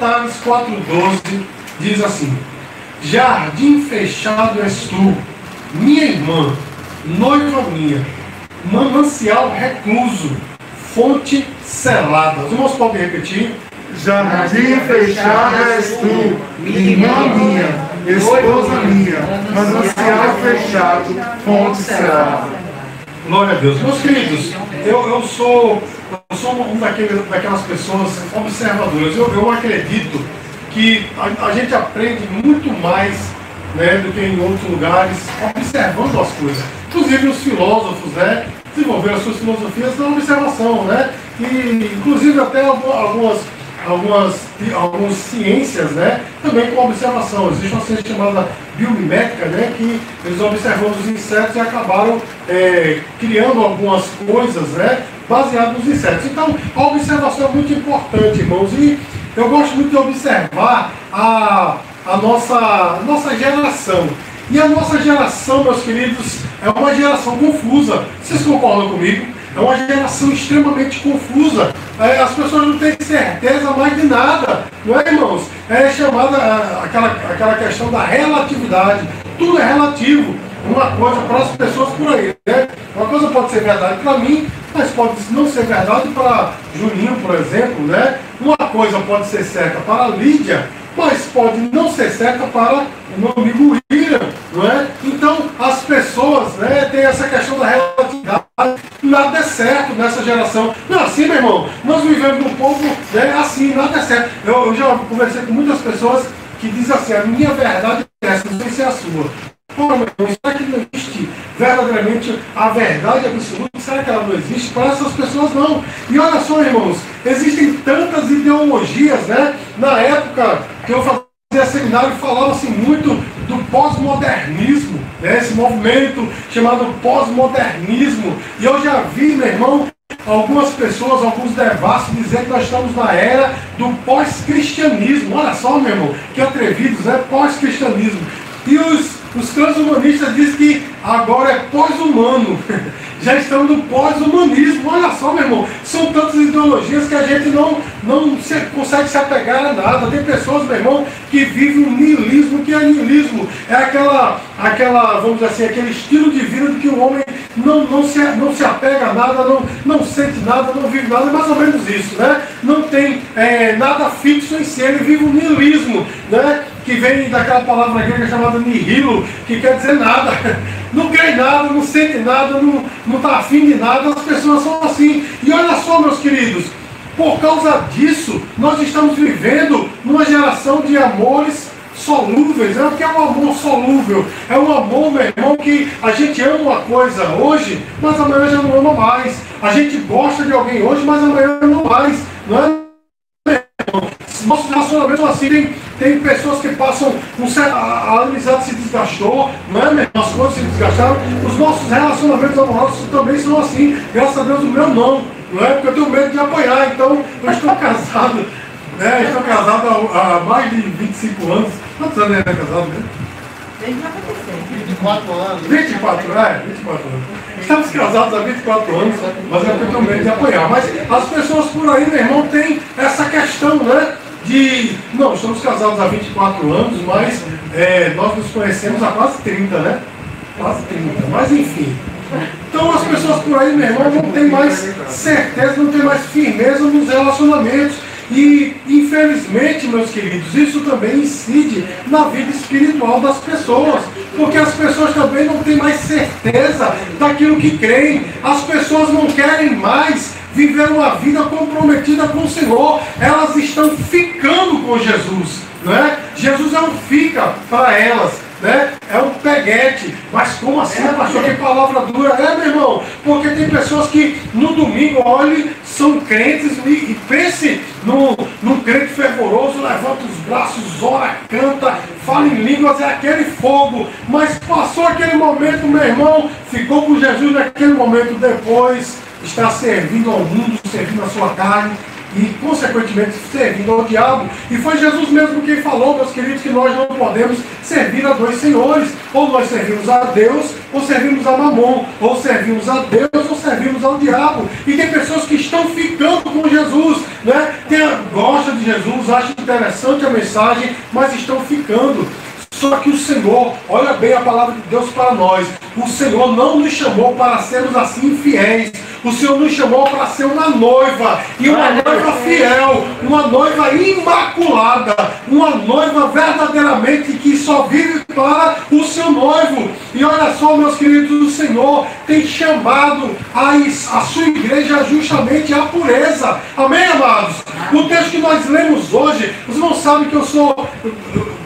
Cantares 4,12 diz assim: Jardim fechado és tu, minha irmã, noiva minha, manancial recluso, fonte selada. Os irmãos podem repetir? Jardim fechado és tu, irmã minha, esposa minha, manancial fechado, fonte selada. Glória a Deus. Meus queridos, eu, eu sou, sou um daqueles, daquelas pessoas observadoras. Eu, eu acredito que a, a gente aprende muito mais né, do que em outros lugares, observando as coisas. Inclusive os filósofos, né, desenvolveram as suas filosofias na observação, né? E inclusive até algumas algumas, algumas ciências, né, também com observação. Existe uma ciência chamada biomimética, né, que eles observando os insetos e acabaram é, criando algumas coisas, né, baseadas nos insetos. Então, a observação é muito importante, irmãos, e eu gosto muito de observar a, a nossa, nossa geração. E a nossa geração, meus queridos, é uma geração confusa. Vocês concordam comigo? É uma geração extremamente confusa. É, as pessoas não têm certeza mais de nada, não é, irmãos? É chamada aquela, aquela questão da relatividade. Tudo é relativo. Uma coisa para as pessoas por aí. Né? Uma coisa pode ser verdade para mim, mas pode não ser verdade para Juninho, por exemplo. Né? Uma coisa pode ser certa para Lídia, mas pode não ser certa para o meu amigo William, não é? Então, as pessoas né, têm essa questão da relatividade, nada é certo nessa geração. Não assim, meu irmão, nós vivemos num povo né, assim, nada é certo. Eu, eu já conversei com muitas pessoas que dizem assim, a minha verdade é essa, não sei se é a sua. Irmão, será que não existe verdadeiramente a verdade absoluta? Será que ela não existe? Para essas pessoas não. E olha só, irmãos, existem tantas ideologias, né? Na época que eu fazia seminário, falava-se muito do pós-modernismo, né? esse movimento chamado pós-modernismo. E eu já vi, meu irmão, algumas pessoas, alguns devassos dizer que nós estamos na era do pós-cristianismo. Olha só, meu irmão, que atrevidos, né? Pós-cristianismo. E os, os transhumanistas dizem que agora é pós-humano. Já estamos no pós-humanismo. Olha só, meu irmão, são tantas ideologias que a gente não, não se, consegue se apegar a nada. Tem pessoas, meu irmão, que vivem um niilismo. que é niilismo? É aquela, aquela, vamos dizer assim, aquele estilo de vida de que o homem não, não, se, não se apega a nada, não, não sente nada, não vive nada. É mais ou menos isso, né? Não tem é, nada fixo em si, ele vive um niilismo, né? Que vem daquela palavra grega chamada nihilo, que quer dizer nada. Não crê em nada, não sente nada, não está afim de nada, as pessoas são assim. E olha só, meus queridos, por causa disso, nós estamos vivendo numa geração de amores solúveis. É o que é um amor solúvel. É um amor, meu irmão, que a gente ama uma coisa hoje, mas amanhã já não ama mais. A gente gosta de alguém hoje, mas amanhã não mais. Não é? Nossos relacionamentos assim, tem pessoas que passam um certo, a, a amizade se desgastou, não é mesmo? As coisas se desgastaram. Os nossos relacionamentos amorosos também são assim. Graças a Deus o meu não. Não é? Porque eu tenho medo de apanhar. Então eu estou casado. Né? Estou casado há, há mais de 25 anos. Quantos anos é casado mesmo? Desde 24 anos. 24, é, 24 anos. Estamos casados há 24 anos, mas é porque eu medo de apoiar. Mas as pessoas por aí, meu irmão, têm essa questão, né? De. Não, estamos casados há 24 anos, mas é, nós nos conhecemos há quase 30, né? Quase 30. Mas enfim. Então as pessoas por aí, meu irmão, não tem mais certeza, não tem mais firmeza nos relacionamentos. E, infelizmente, meus queridos, isso também incide na vida espiritual das pessoas, porque as pessoas também não têm mais certeza daquilo que creem, as pessoas não querem mais viver uma vida comprometida com o Senhor, elas estão ficando com Jesus, não é? Jesus é um fica para elas, né? É um peguete. Mas como assim, é, pastor? Que palavra dura. É, meu irmão, porque tem pessoas que no domingo olhem, são crentes e, e pense num, num crente fervoroso, levanta os braços, ora, canta, fala em línguas, é aquele fogo. Mas passou aquele momento, meu irmão, ficou com Jesus naquele momento depois, está servindo ao mundo, servindo a sua carne. e, consequentemente, servindo ao diabo. E foi Jesus mesmo quem falou, meus queridos, que nós não podemos servir a dois senhores. Ou nós servimos a Deus, ou servimos a Mamon. Ou servimos a Deus, ou servimos ao diabo. E tem pessoas que estão ficando com Jesus, né? Tem, gosta de Jesus, acha interessante a mensagem, mas estão ficando. Só que o Senhor, olha bem a palavra de Deus para nós. O Senhor não nos chamou para sermos assim fiéis. O Senhor nos chamou para ser uma noiva, e uma noiva fiel, uma noiva imaculada, uma noiva verdadeiramente que só vive para o seu noivo. E olha só, meus queridos, o Senhor tem chamado a, a sua igreja justamente à pureza. Amém, amados? O texto que nós lemos hoje, vocês não sabem que eu sou,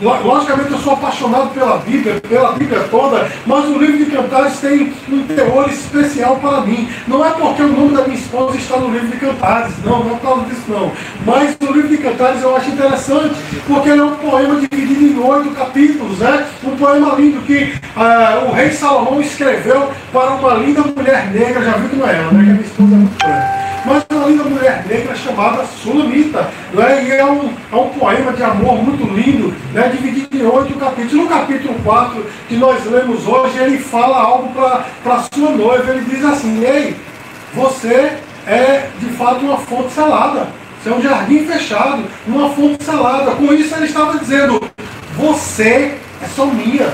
logicamente eu sou apaixonado pela Bíblia, pela Bíblia toda, mas o livro de Cantares tem um teor especial para mim. Não é porque o nome da minha esposa está no livro de Cantares, não, não causa disso não. Mas o livro de Cantares eu acho interessante, porque ele é um poema dividido em oito capítulos, né? Um poema lindo que uh, o rei Salomão escreveu para uma linda mulher negra, já viu que não é ela, né? Que a minha esposa é muito branca mas uma linda mulher negra chamada Sulamita. Né? E é um, é um poema de amor muito lindo, né? dividido em oito capítulos. No capítulo 4, que nós lemos hoje, ele fala algo para sua noiva. Ele diz assim: Ei, você é de fato uma fonte salada. Você é um jardim fechado, uma fonte salada. Com isso ele estava dizendo: Você é só minha.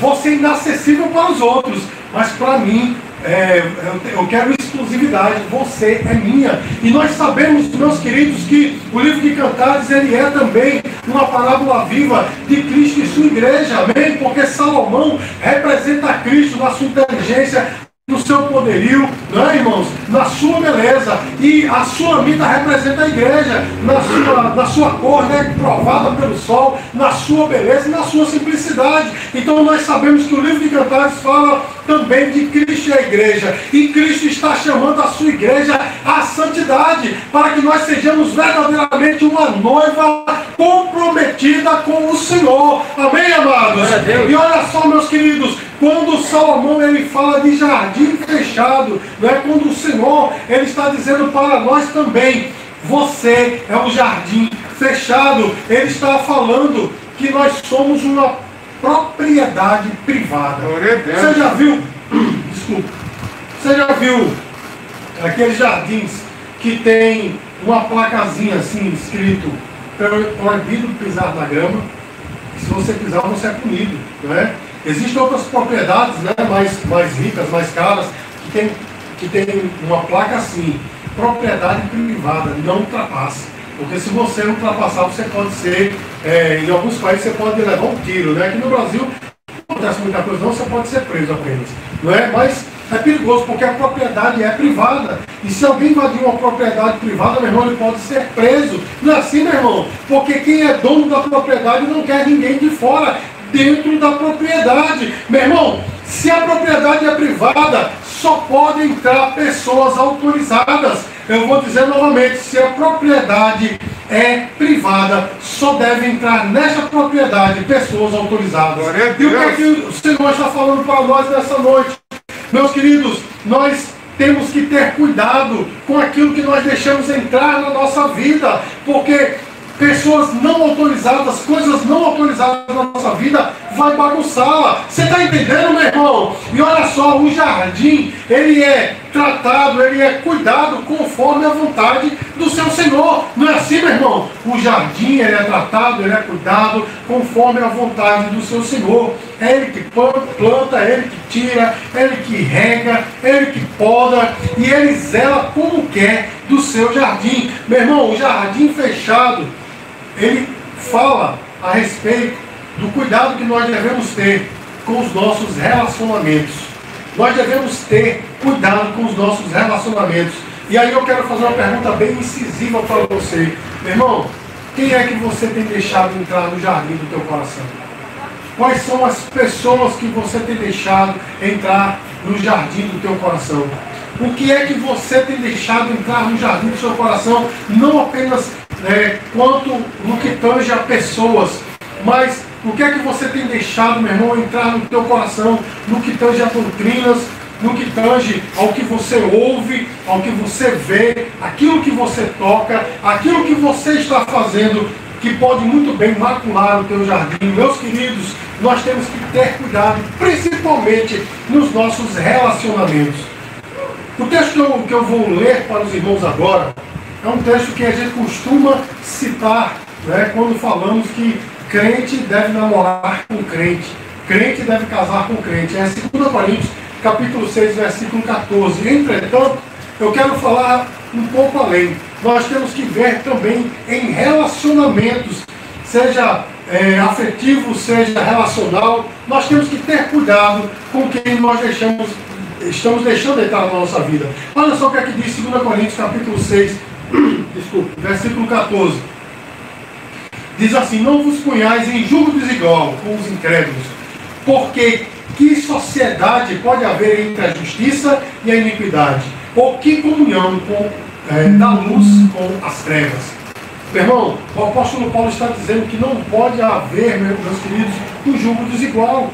Você é inacessível para os outros, mas para mim é, eu quero exclusividade, você é minha. E nós sabemos, meus queridos, que o livro de Cantares ele é também uma parábola viva de Cristo e sua igreja, amém? Porque Salomão representa Cristo na sua inteligência, no seu poderio, não é, irmãos? Na sua beleza. E a sua vida representa a igreja, na sua, na sua cor, né? Provada pelo sol, na sua beleza e na sua simplicidade. Então nós sabemos que o livro de Cantares fala também de Cristo e a igreja. E Cristo está chamando a sua igreja à santidade, para que nós sejamos verdadeiramente uma noiva comprometida com o Senhor. Amém, amados? E olha só, meus queridos, quando Salomão ele fala de jardim fechado, não é quando o Senhor ele está dizendo para nós também, você é um jardim fechado. Ele está falando que nós somos uma propriedade privada. Você já viu? Desculpa. Você já viu aqueles jardins que tem uma placazinha assim escrito proibido pisar na grama? se você pisar, você é punido, não é? Existem outras propriedades né, mais, mais ricas, mais caras, que tem, que tem uma placa assim, propriedade privada, não ultrapasse. Porque se você ultrapassar, você pode ser, é, em alguns países você pode levar um tiro, né? Aqui no Brasil não acontece muita coisa não, você pode ser preso apenas. Não é? Mas é perigoso, porque a propriedade é privada. E se alguém invadir uma propriedade privada, meu irmão, ele pode ser preso. Não é assim, meu irmão? Porque quem é dono da propriedade não quer ninguém de fora dentro da propriedade. Meu irmão, se a propriedade é privada, só podem entrar pessoas autorizadas. Eu vou dizer novamente, se a propriedade é privada, só devem entrar nessa propriedade pessoas autorizadas. E o que é que o Senhor está falando para nós nessa noite? Meus queridos, nós temos que ter cuidado com aquilo que nós deixamos entrar na nossa vida, porque pessoas não autorizadas, coisas não autorizadas na nossa vida, vai bagunçá-la. Você está entendendo, meu irmão? E olha só, o jardim, ele é tratado, ele é cuidado conforme a vontade do seu Senhor. Não é assim, meu irmão? O jardim, ele é tratado, ele é cuidado conforme a vontade do seu Senhor. É ele que planta, é ele que tira, é ele que rega, é ele que poda e ele zela como quer do seu jardim. Meu irmão, o jardim fechado, ele fala a respeito do cuidado que nós devemos ter com os nossos relacionamentos. Nós devemos ter cuidado com os nossos relacionamentos. E aí eu quero fazer uma pergunta bem incisiva para você. Meu irmão, quem é que você tem deixado entrar no jardim do teu coração? Quais são as pessoas que você tem deixado entrar no jardim do teu coração? O que é que você tem deixado entrar no jardim do seu coração, não apenas é, quanto no que tange a pessoas, mas o que é que você tem deixado, meu irmão, entrar no teu coração, no que tange a doutrinas, no que tange ao que você ouve, ao que você vê, aquilo que você toca, aquilo que você está fazendo, que pode muito bem macular o teu jardim. Meus queridos, nós temos que ter cuidado, principalmente nos nossos relacionamentos. O texto que eu, que eu vou ler para os irmãos agora é um texto que a gente costuma citar né, quando falamos que crente deve namorar com crente, crente deve casar com crente. É 2 Coríntios, capítulo 6, versículo 14. Entretanto, eu quero falar um pouco além. Nós temos que ver também em relacionamentos, seja é, afetivo, seja relacional, nós temos que ter cuidado com quem nós deixamos, estamos deixando entrar na nossa vida. Olha só o que é que diz 2 Coríntios capítulo 6, desculpe, versículo 14. Diz assim, não vos punhais em julgo desigual com os incrédulos, porque que sociedade pode haver entre a justiça e a iniquidade? Ou que comunhão com, é, da luz com as trevas? Meu irmão, o apóstolo Paulo está dizendo que não pode haver, meus queridos, um julgo desigual.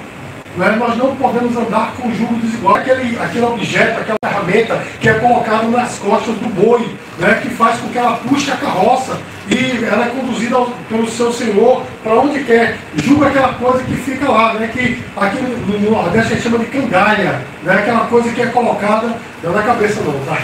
Não é? Nós não podemos andar com julgo desigual. Aquele, aquele objeto, aquela ferramenta que é colocado nas costas do boi, né? que faz com que ela puxe a carroça e ela é conduzida pelo seu senhor para onde quer. Julga aquela coisa que fica lá, né? que aqui no, no Nordeste a gente chama de cangalha, né? aquela coisa que é colocada, não na cabeça não, tá?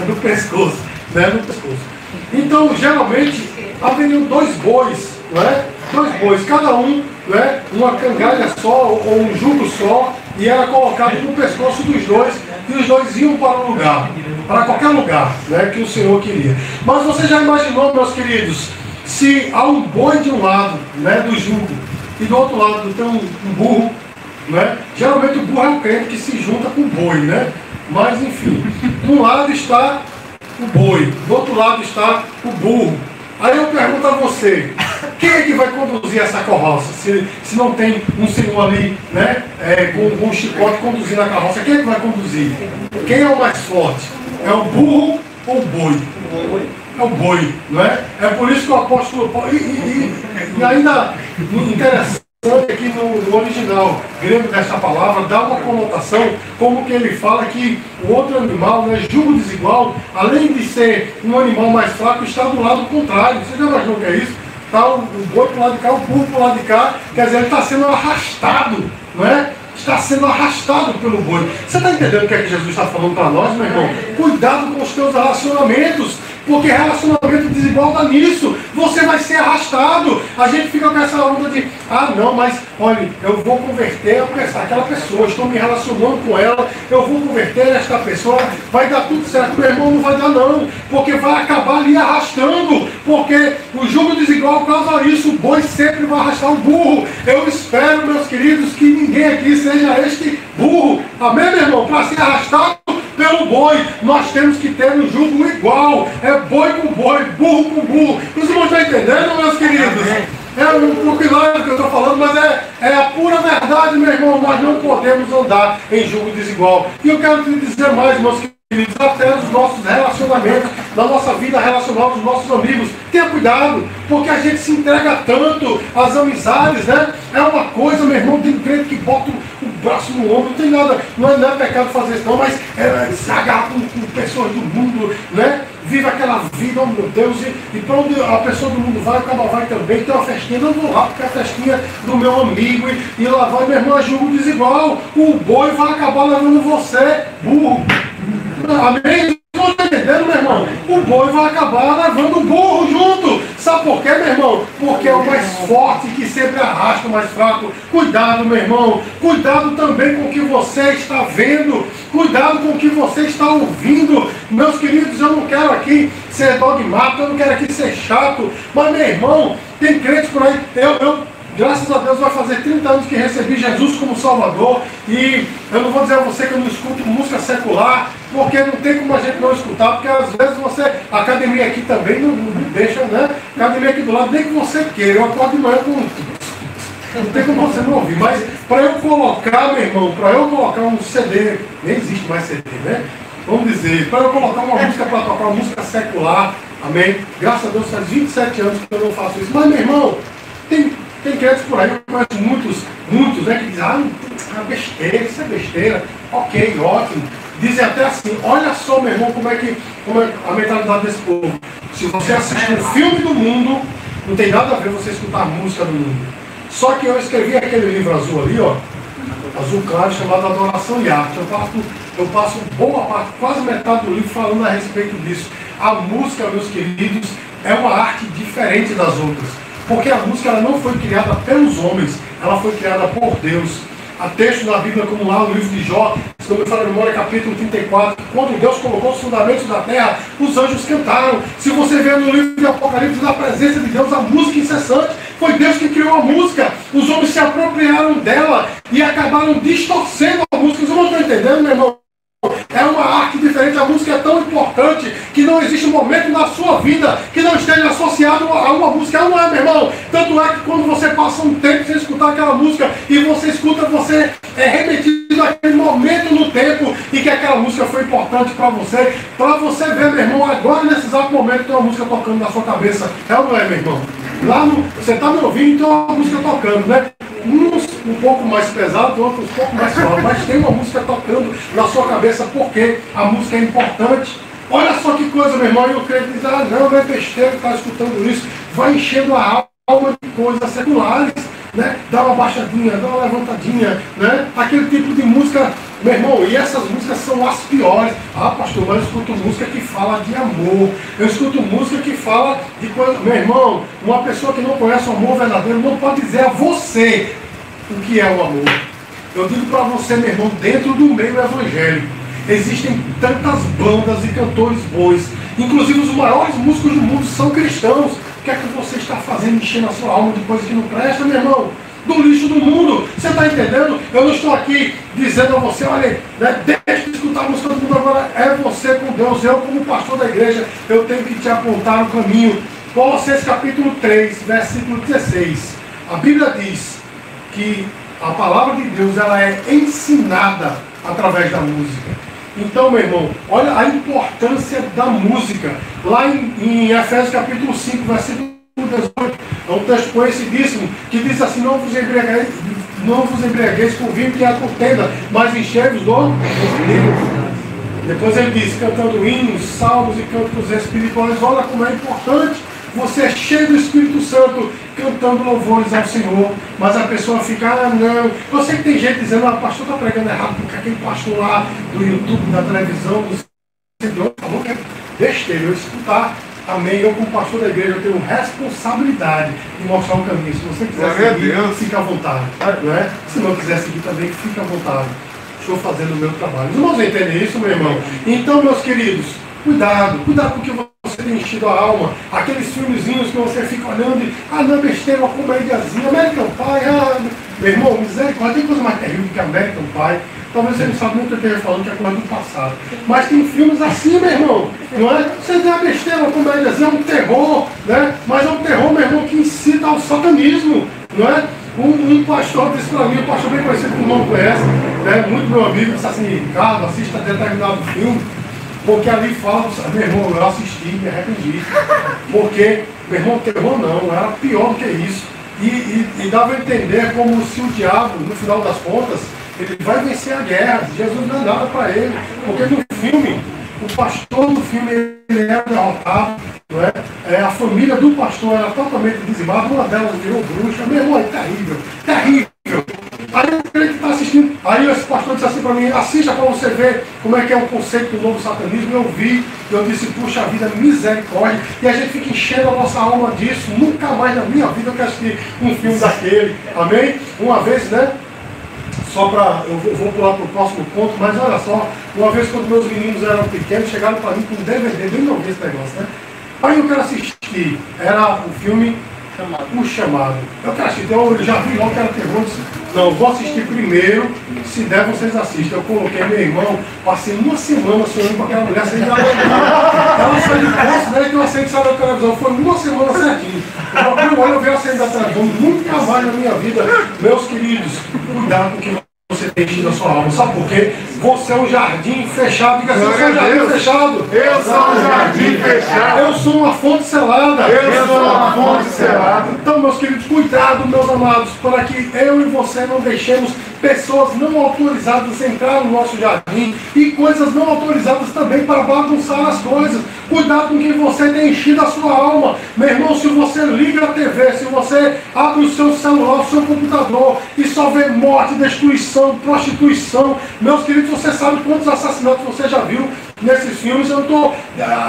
É no pescoço, né? no pescoço. Então, geralmente, haveriam dois bois, não é? dois bois, cada um, né? uma cangalha só ou um jugo só, e era colocado no pescoço dos dois, e os dois iam para um lugar, para qualquer lugar né? que o Senhor queria. Mas você já imaginou, meus queridos, se há um boi de um lado né, do jugo e do outro lado tem um, um burro, né? geralmente o burro é o crente que se junta com o boi, né? mas enfim, um lado está o boi, do outro lado está o burro. Aí eu pergunto a você, quem é que vai conduzir essa carroça? Se, se não tem um senhor ali né, é, com, com um chicote conduzindo a carroça, quem é que vai conduzir? Quem é o mais forte? É o burro ou o boi? É o boi, não é? É por isso que o apóstolo Paulo. E, e, e, e ainda interessante aqui no, no, original grego dessa palavra dá uma conotação como que ele fala que o outro animal, né, julgo desigual, além de ser um animal mais fraco, está do lado contrário. Você já imaginou o que é isso? Está o, o boi para o lado de cá, o burro para o lado de cá, quer dizer, ele está sendo arrastado, não é? Está sendo arrastado pelo boi. Você está entendendo o que é que Jesus está falando para nós, meu irmão? Cuidado com os teus relacionamentos. Porque relacionamento desigual dá nisso. Você vai ser arrastado. A gente fica com essa onda de, ah não, mas olha, eu vou converter aquela pessoa, estou me relacionando com ela, eu vou converter esta pessoa, vai dar tudo certo. Meu irmão, não vai dar não, porque vai acabar ali arrastando, porque o jogo desigual causa isso, o boi sempre vai arrastar o burro. Eu espero, meus queridos, que ninguém aqui seja este burro. Amém, meu irmão? Para ser arrastado pelo boi. Nós temos que ter um jugo igual. É boi com boi, burro com burro. Os irmãos estão entendendo, meus queridos? É um hilário que eu estou falando, mas é, é a pura verdade, meu irmão. Nós não podemos andar em jugo desigual. E eu quero te dizer mais, meus queridos até os nossos relacionamentos, na nossa vida relacional com os nossos amigos. Tenha cuidado, porque a gente se entrega tanto às amizades, né? É uma coisa, meu irmão, tem crente que bota o braço no ombro, não tem nada, não é, não é pecado fazer isso não, mas é, se agarra com, com, pessoas do mundo, né? Vive aquela vida, oh meu Deus, e, e para onde a pessoa do mundo vai, o cara vai também, tem uma festinha, não vou lá, porque é a festinha do meu amigo, e, e lá vai, meu irmão, é jogo desigual. O boi vai acabar levando você, burro. Amém? Está entendendo, meu irmão? O boi vai acabar levando o burro junto. Sabe por quê, meu irmão? Porque é o mais forte que sempre arrasta o mais fraco. Cuidado, meu irmão. Cuidado também com o que você está vendo. Cuidado com o que você está ouvindo. Meus queridos, eu não quero aqui ser dogmático, eu não quero aqui ser chato. Mas, meu irmão, tem crentes por aí. Eu, eu Graças a Deus vai fazer 30 anos que recebi Jesus como Salvador. E eu não vou dizer a você que eu não escuto música secular, porque não tem como a gente não escutar, porque às vezes você, a academia aqui também não, não deixa, né? Academia aqui do lado, nem que você queira. Eu acordo de manhã com. Não tem como você não ouvir. Mas para eu colocar, meu irmão, para eu colocar um CD, nem existe mais CD, né? Vamos dizer, para eu colocar uma música para tocar uma música secular, amém? Graças a Deus faz 27 anos que eu não faço isso. Mas, meu irmão, tem tem crentes por aí, eu conheço muitos, muitos, né, que dizem, ah, é besteira, isso é besteira. Ok, ótimo. Dizem até assim, olha só, meu irmão, como é que como é a mentalidade desse povo. Se você assistir um filme do mundo, não tem nada a ver você escutar a música do mundo. Só que eu escrevi aquele livro azul ali, ó, azul claro, chamado Adoração e Arte. Eu passo, eu passo boa parte, quase metade do livro falando a respeito disso. A música, meus queridos, é uma arte diferente das outras. Porque a música ela não foi criada pelos homens, ela foi criada por Deus. Há textos na Bíblia, como lá no livro de Jó, se não me memória, capítulo 34, quando Deus colocou os fundamentos da terra, os anjos cantaram. Se você vê no livro de Apocalipse, na presença de Deus, a música incessante, foi Deus que criou a música. Os homens se apropriaram dela e acabaram distorcendo a música. Vocês não estão entendendo, meu irmão? É uma arte diferente, a música é tão importante que não existe um momento na sua vida que não esteja associado a uma música. Não é, meu irmão? Tanto é que quando você passa um tempo sem escutar aquela música e você escuta, você é remetido àquele momento no tempo e que aquela música foi importante para você. Para você ver, meu irmão, agora nesse exato momento tem uma música tocando na sua cabeça. É ou não é, meu irmão? Lá no, você está me ouvindo, então uma música tocando, né? Um pouco mais pesado, outros um pouco mais suave, mas tem uma música tocando na sua cabeça porque a música é importante. Olha só que coisa, meu irmão, e o crente diz, ah, não, não é besteira está escutando isso, vai enchendo a alma de coisas seculares né? dá uma baixadinha, dá uma levantadinha, né? aquele tipo de música, meu irmão, e essas músicas são as piores. Ah, pastor, mas eu escuto música que fala de amor, eu escuto música que fala de coisa. Meu irmão, uma pessoa que não conhece o amor verdadeiro não pode dizer a você o que é o amor. Eu digo para você, meu irmão, dentro do meio evangélico, existem tantas bandas e cantores bons, inclusive os maiores músicos do mundo são cristãos que é que você está fazendo enchendo a sua alma de coisa que não presta, meu irmão? Do lixo do mundo. Você está entendendo? Eu não estou aqui dizendo a você, olha, né, deixa de escutar a música do mundo agora. É você com Deus. Eu, como pastor da igreja, eu tenho que te apontar o caminho. Colossenses capítulo 3, versículo 16. A Bíblia diz que a palavra de Deus ela é ensinada através da música. Então, meu irmão, olha a importância da música. Lá em, em Efésios capítulo 5, versículo 18, é um texto conhecidíssimo, que diz assim, não vos embriagueis, não vos embriagueis com vinho que há contenda, mas enchei-vos do Espírito. Depois ele diz, cantando hinos, salmos e cantos espirituais, olha como é importante você é cheio do Espírito Santo cantando louvores ao Senhor, mas a pessoa fica, ah não. Eu sei que tem gente dizendo, ah, o pastor está pregando errado, porque aquele pastor lá do YouTube, da televisão, do Senhor, falou que é besteira. Eu escutar, amém. Eu, como pastor da igreja, eu tenho responsabilidade de mostrar o caminho. Se você quiser seguir, Deus. fica à vontade. Não é? Se não quiser seguir também, fica à vontade. Estou fazendo o meu trabalho. Os irmãos entendem isso, meu irmão? Então, meus queridos, cuidado, cuidado com o que você tem enchido a alma. Aqueles filmezinhos que você fica olhando e, ah, não, besteira, uma comediazinha, American Pie, ah, meu irmão, misericórdia, tem coisa mais terrível que American Pie. Talvez você não sabe muito o que eu esteja falando, que é coisa do passado. Mas tem filmes assim, meu irmão, não é? Você tem uma besteira, uma comédiazinha, é um terror, né? Mas é um terror, meu irmão, que incita ao satanismo, não é? Um, um pastor disse para mim, um pastor bem conhecido que o irmão conhece, né? muito meu amigo, disse assim, Ricardo, assista determinado filme, porque ali fala, meu irmão, eu assisti me arrependi. Porque, meu irmão, terror não, era pior que isso. E, e, e, dava a entender como se o diabo, no final das contas, ele vai vencer a guerra. Jesus não é nada para ele. Porque no filme, o pastor do filme ele era derrotado. Não é? É, a família do pastor era totalmente dizimada, uma delas virou bruxa. Meu irmão, é terrível, terrível. Aí o crente está assistindo, aí esse pastor disse assim para mim, assista para você ver como é que é o conceito do novo satanismo. Eu vi, eu disse, puxa vida, misericórdia. E a gente fica enchendo a nossa alma disso. Nunca mais na minha vida eu quero assistir um filme daquele. Amém? Uma vez, né? Só para. Eu vou, vou pular para o próximo ponto, mas olha só, uma vez quando meus meninos eram pequenos, chegaram para mim com um DVD, bem novo esse negócio, né? Aí eu quero assistir. Era o filme chamado. O chamado. Eu quero assistir, eu já vi logo que era terror. Disse, não, vou assistir primeiro, se der vocês assistem. Eu coloquei meu irmão, passei uma semana sonhando com aquela mulher sem dar Ela saiu de posto, né? Que eu aceito sair da televisão. Foi uma semana certinho. Eu abri o olho, eu vi a sair da televisão. Nunca mais na minha vida, meus queridos, cuidado com o que você tem enchido a sua alma. Sabe por quê? Você é um jardim fechado. Diga assim, eu sou um jardim Deus. fechado. Eu sou um jardim fechado. Eu sou uma fonte selada. Eu sou uma fonte selada. Então, meus queridos, cuidado, meus amados, para que eu e você não deixemos pessoas não autorizadas entrar no nosso jardim e coisas não autorizadas também para bagunçar as coisas. Cuidado com quem você tem enchido a sua alma. Meu irmão, se você liga a TV, se você abre o seu celular, o seu computador e só vê morte, destruição, prostituição, meus queridos, você sabe quantos assassinatos você já viu nesses filmes. Eu não estou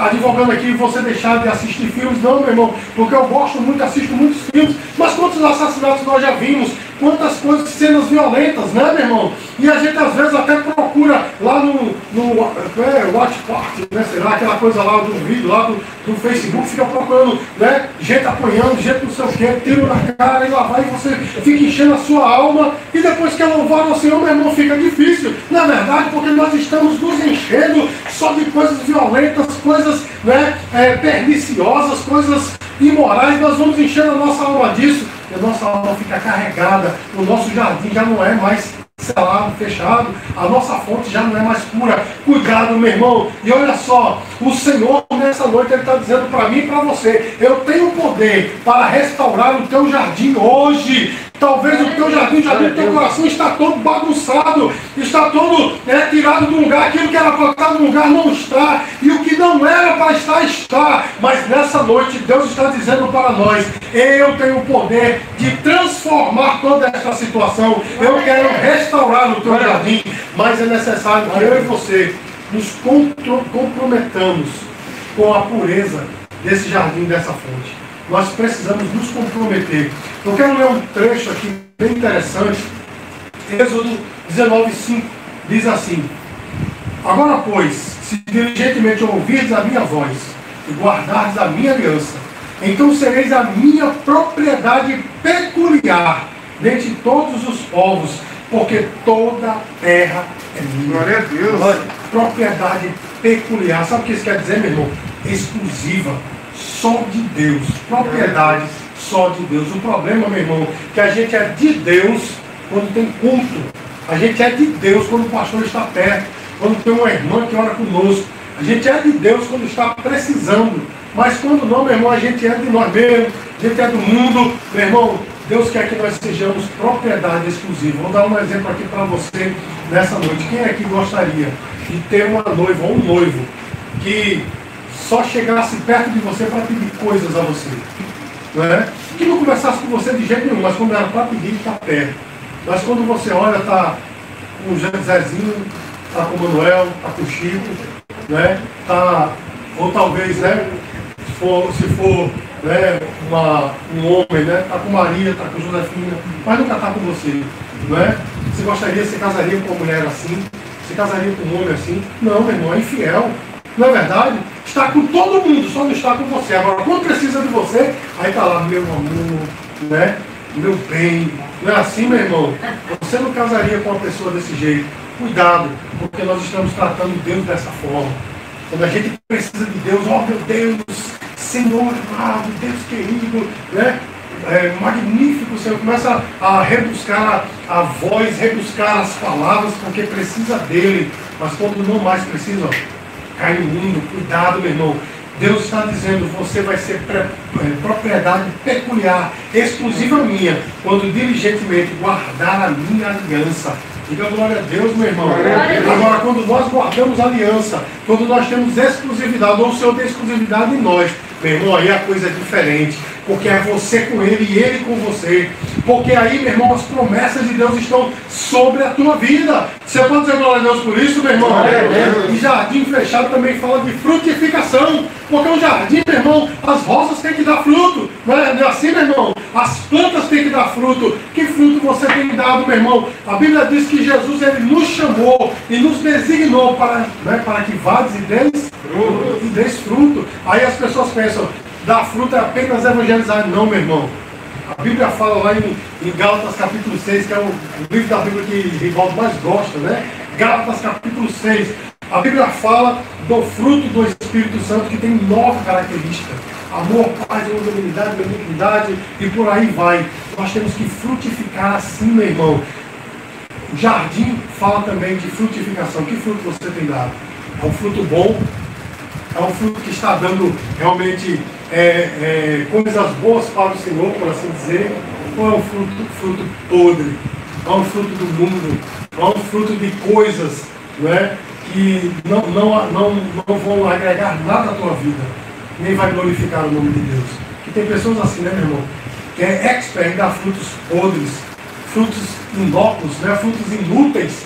advogando aqui você deixar de assistir filmes, não, meu irmão, porque eu gosto muito, assisto muitos filmes, mas quantos assassinatos nós já vimos? Quantas coisas, cenas violentas, né, meu irmão? E a gente às vezes até procura lá no, no é, Watch Party, né? Sei lá, aquela coisa lá do vídeo lá do, do Facebook, fica procurando, né? Gente apanhando, gente não sei o quê, tiro na cara e lá vai, e você fica enchendo a sua alma, e depois que é louvar ao Senhor, meu irmão, fica difícil. Na verdade, porque nós estamos nos enchendo só de coisas violentas, coisas né, é, perniciosas, coisas imorais, nós vamos enchendo a nossa alma disso, a nossa alma fica carregada, o nosso jardim já não é mais selado, fechado, a nossa fonte já não é mais pura. Cuidado, meu irmão. E olha só, o Senhor nessa noite ele está dizendo para mim e para você: eu tenho poder para restaurar o teu jardim hoje. Talvez o teu jardim, o teu coração está todo bagunçado, está todo é, tirado do lugar, aquilo que era estar no lugar não está, e o que não era para estar, está. Mas nessa noite Deus está dizendo para nós: eu tenho o poder de transformar toda esta situação, eu quero restaurar o teu jardim, mas é necessário que eu e você nos comprometamos com a pureza desse jardim, dessa fonte. Nós precisamos nos comprometer. Eu quero ler um trecho aqui bem interessante. Êxodo 19,5 diz assim: Agora, pois, se diligentemente ouvirdes a minha voz e guardardes a minha aliança, então sereis a minha propriedade peculiar dentre todos os povos, porque toda a terra é minha Glória a Deus. propriedade peculiar. Sabe o que isso quer dizer, meu irmão? Exclusiva, só de Deus. Propriedade só de Deus. O problema, meu irmão, é que a gente é de Deus quando tem culto. A gente é de Deus quando o pastor está perto, quando tem uma irmã que ora conosco. A gente é de Deus quando está precisando. Mas quando não, meu irmão, a gente é de nós mesmos, a gente é do mundo. Meu irmão, Deus quer que nós sejamos propriedade exclusiva. Vou dar um exemplo aqui para você nessa noite. Quem aqui gostaria de ter uma noiva ou um noivo que só chegasse perto de você para pedir coisas a você? Não é? Que não conversasse com você de jeito nenhum, mas quando era para pedir, está perto. Mas quando você olha, está com o Zezinho, está com o Manuel, está com o Chico, né? tá, ou talvez, né? se for, se for né, uma, um homem, né? Está com Maria, está com Josefina, mas nunca está com você. Não é? Você gostaria, você casaria com uma mulher assim? Você casaria com um homem assim? Não, meu irmão, é infiel. Não é verdade? Está com todo mundo, só não está com você. Agora, quando precisa de você, aí está lá, meu amor, né? meu bem. Não é assim, meu irmão? Você não casaria com uma pessoa desse jeito. Cuidado, porque nós estamos tratando Deus dessa forma. Quando a gente precisa de Deus, ó meu Deus, Senhor amado, Deus querido, né? É, magnífico, Senhor, começa a rebuscar a voz, rebuscar as palavras, porque precisa dele. Mas quando não mais precisa, ó, cai no mundo, cuidado, meu irmão. Deus está dizendo, você vai ser propriedade peculiar, exclusiva minha, quando diligentemente guardar a minha aliança. Diga glória a Deus, meu irmão. Agora, quando nós guardamos aliança, quando nós temos exclusividade, ou o Senhor tem exclusividade em nós, meu irmão, aí a coisa é diferente. Porque é você com ele e ele com você. Porque aí, meu irmão, as promessas de Deus estão sobre a tua vida. Você pode dizer glória a Deus por isso, meu irmão? E jardim fechado também fala de frutificação. Porque o jardim, meu irmão, as rosas têm que dar fruto. Não é, não é assim, meu irmão? As plantas têm que dar fruto. Que fruto você tem dado, meu irmão? A Bíblia diz que Jesus ele nos chamou e nos designou para, né, para que vades e deis e deis fruto. Aí as pessoas pensam, dar fruto é apenas evangelizar. Não, meu irmão. A Bíblia fala lá em, em Gálatas capítulo 6, que é o, livro da Bíblia que Rivaldo mais gosta, né? Gálatas capítulo 6. A Bíblia fala do fruto do Espírito Santo que tem nove características. Amor, paz, longanimidade, benignidade e por aí vai. Nós temos que frutificar assim, meu irmão. o jardim fala também de frutificação. Que fruto você tem dado? É um fruto bom? É um fruto que está dando realmente é, é, coisas boas para o Senhor, por assim dizer? Ou é um fruto, fruto podre? É um fruto do mundo? É um fruto de coisas não é, que não, não, não, não vão agregar nada à tua vida, nem vai glorificar o nome de Deus? Que tem pessoas assim, né, meu irmão? Que é expert em dar frutos podres, frutos inóculos, né, frutos inúteis,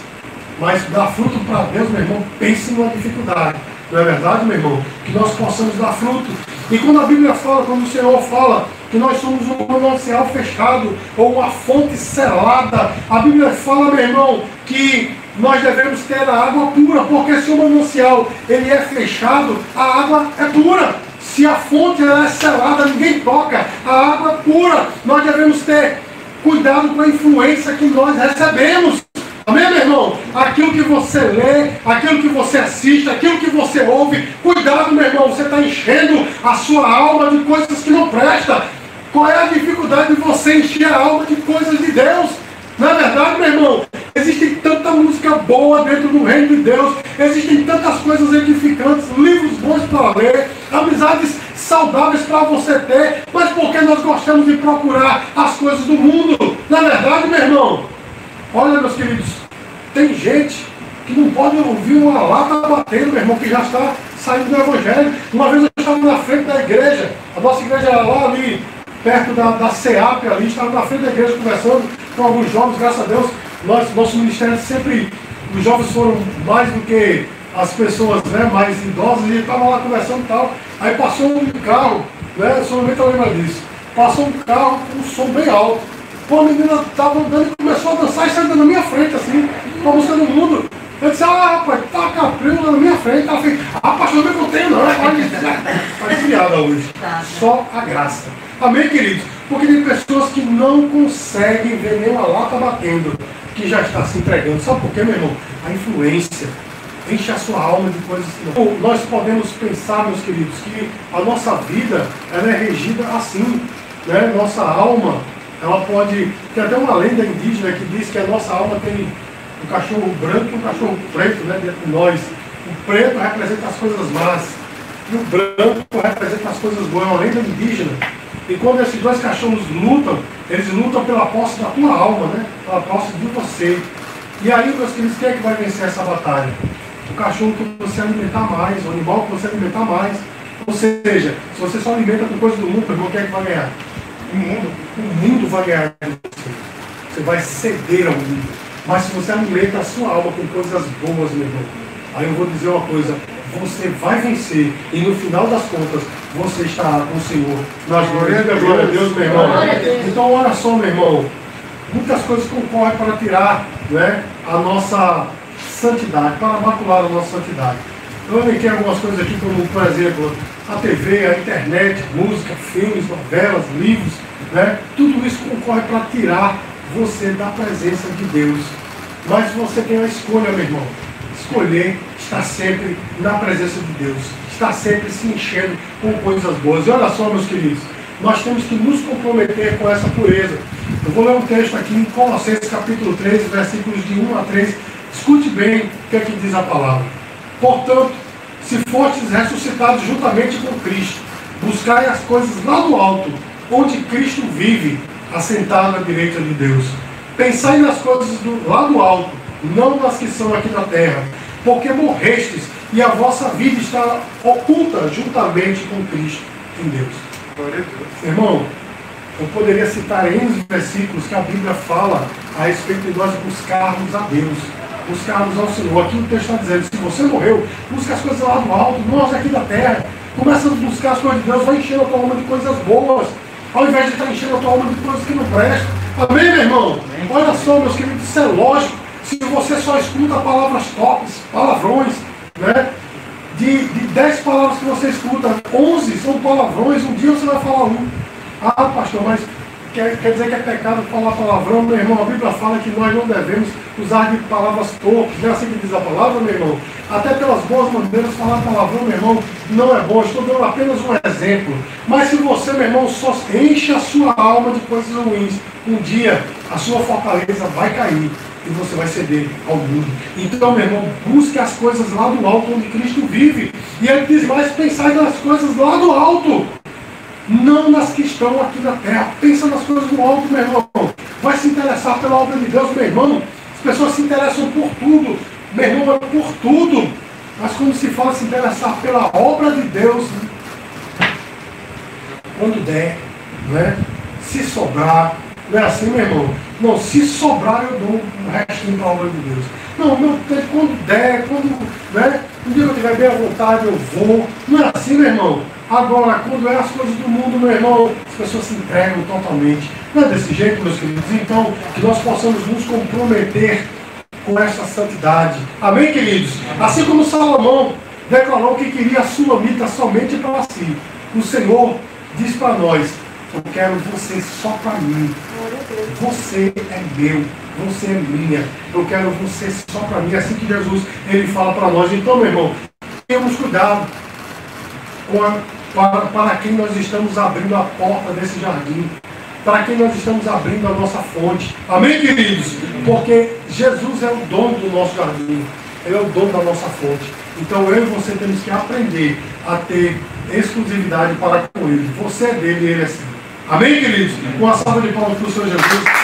mas dar fruto para Deus, meu irmão, pense numa dificuldade. Não é verdade, meu irmão? Que nós possamos dar fruto. E quando a Bíblia fala, quando o Senhor fala que nós somos um manancial fechado ou uma fonte selada, a Bíblia fala, meu irmão, que nós devemos ter a água pura, porque se o manancial ele é fechado, a água é pura. Se a fonte é selada, ninguém toca, a água é pura. Nós devemos ter cuidado com a influência que nós recebemos. Amém, meu irmão? Aquilo que você lê, aquilo que você assiste, aquilo que você ouve, cuidado, meu irmão, você está enchendo a sua alma de coisas que não prestam. Qual é a dificuldade de você encher a alma de coisas de Deus? Na é verdade, meu irmão, existe tanta música boa dentro do reino de Deus, existem tantas coisas edificantes, livros bons para ler, amizades saudáveis para você ter, mas porque nós gostamos de procurar as coisas do mundo? Na é verdade, meu irmão, Olha, meus queridos, tem gente que não pode ouvir uma lata batendo, meu irmão, que já está saindo do Evangelho. Uma vez eu estava na frente da igreja, a nossa igreja era lá ali, perto da, da CEAP ali, estava na frente da igreja conversando com alguns jovens, graças a Deus, nós, nosso ministério sempre, os jovens foram mais do que as pessoas né, mais idosas, e estavam lá conversando e tal. Aí passou um carro, né, eu somente lembro disso, passou um carro com um som bem alto. Pô, a menina estava andando e começou a dançar e saiu na minha frente, assim, com a música do mundo. Eu disse, ah, rapaz, tá com a prima na minha frente. Ela fez, pastor, não tenho não, é Faz piada hoje. Tá. Só a graça. Amém, queridos? Porque tem pessoas que não conseguem ver nenhuma lata batendo, que já está se entregando. Sabe por quê, meu irmão? A influência enche a sua alma de coisas que não. Nós podemos pensar, meus queridos, que a nossa vida ela é regida assim. Né? Nossa alma ela pode. Tem até uma lenda indígena que diz que a nossa alma tem um cachorro branco e um cachorro preto né, dentro de nós. O preto representa as coisas más e o branco representa as coisas boas. É uma lenda indígena. E quando esses dois cachorros lutam, eles lutam pela posse da tua alma, né? pela posse de você. E aí, meus queridos, quem é que vai vencer essa batalha? O cachorro que você alimentar mais, o animal que você alimentar mais. Ou seja, se você só alimenta com coisas do mundo, irmão, quem é que vai ganhar? O mundo, o mundo vai ganhar de você. Você vai ceder ao mundo. Mas se você alimenta a sua alma com coisas boas, meu irmão, aí eu vou dizer uma coisa, você vai vencer e no final das contas você estará com o Senhor. Nas glórias da glória a Deus, meu irmão. Então olha só, meu irmão. Muitas coisas concorrem para tirar né, a nossa santidade, para macular a nossa santidade. Eu elenquei algumas coisas aqui, como por exemplo, a TV, a internet, música, filmes, novelas, livros, né? tudo isso concorre para tirar você da presença de Deus. Mas você tem a escolha, meu irmão. Escolher estar sempre na presença de Deus. Estar sempre se enchendo com coisas boas. E olha só, meus queridos, nós temos que nos comprometer com essa pureza. Eu vou ler um texto aqui em Colossenses capítulo 3, versículos de 1 a 3. Escute bem o que é que diz a palavra. Portanto, se fostes ressuscitados juntamente com Cristo, buscai as coisas lá do alto, onde Cristo vive, assentado à direita de Deus. Pensai nas coisas do, lá do alto, não nas que são aqui na terra, porque morrestes e a vossa vida está oculta juntamente com Cristo em Deus. Irmão, eu poderia citar N versículos que a Bíblia fala a respeito de nós buscarmos a Deus buscarmos ao Senhor. Aqui o texto está dizendo, se você morreu, busca as coisas lá do alto, nós aqui da terra. Começa a buscar as coisas de Deus, vai enchendo a tua alma de coisas boas, ao invés de estar enchendo a tua alma de coisas que não prestam. Amém, meu irmão? Amém. Olha só, meus queridos, isso é lógico. Se você só escuta palavras tops, palavrões, né? De, de 10 palavras que você escuta, 11 são palavrões, um dia você vai falar um. Ah, pastor, mas quer, quer dizer que é pecado falar palavrão, meu irmão. A Bíblia fala que nós não devemos usar de palavras torpes, não é assim que diz a palavra, meu irmão? Até pelas boas maneiras, falar palavrão, meu irmão, não é bom. Estou dando apenas um exemplo. Mas se você, meu irmão, só enche a sua alma de coisas ruins, um dia a sua fortaleza vai cair. e você vai ceder ao mundo. Então, meu irmão, busque as coisas lá do alto onde Cristo vive. E ele diz mais: pensar nas coisas lá do alto, não nas que estão aqui na terra. Pensa nas coisas do alto, meu irmão. Vai se interessar pela obra de Deus, meu irmão. As pessoas se interessam por tudo, meu irmão, é por tudo. Mas quando se fala se interessar pela obra de Deus, quando der, né? se sobrar, não é assim, meu irmão? Não, se sobrar eu dou o resto para a obra de Deus. Não, meu, quando der, quando, né? Um dia eu tiver bem à vontade, eu vou. Não é assim, meu irmão? Agora, quando é as coisas do mundo, meu irmão, as pessoas se entregam totalmente. Não é desse jeito, meus queridos? Então, que nós possamos nos comprometer com essa santidade. Amém, queridos? Assim como Salomão declarou que queria a sulamita somente para si. O Senhor diz para nós, eu quero você só para mim. Você é meu, você é minha. Eu quero você só para mim. É assim que Jesus ele fala para nós. Então, meu irmão, tenhamos cuidado com a, para, para quem nós estamos abrindo a porta desse jardim. Para quem nós estamos abrindo a nossa fonte. Amém, queridos? Porque Jesus é o dono do nosso jardim. Ele é o dono da nossa fonte. Então eu e você temos que aprender a ter exclusividade para com Ele. Você é dele e Ele é seu. Amém, queridos? Com a salva de palmas para o Senhor Jesus.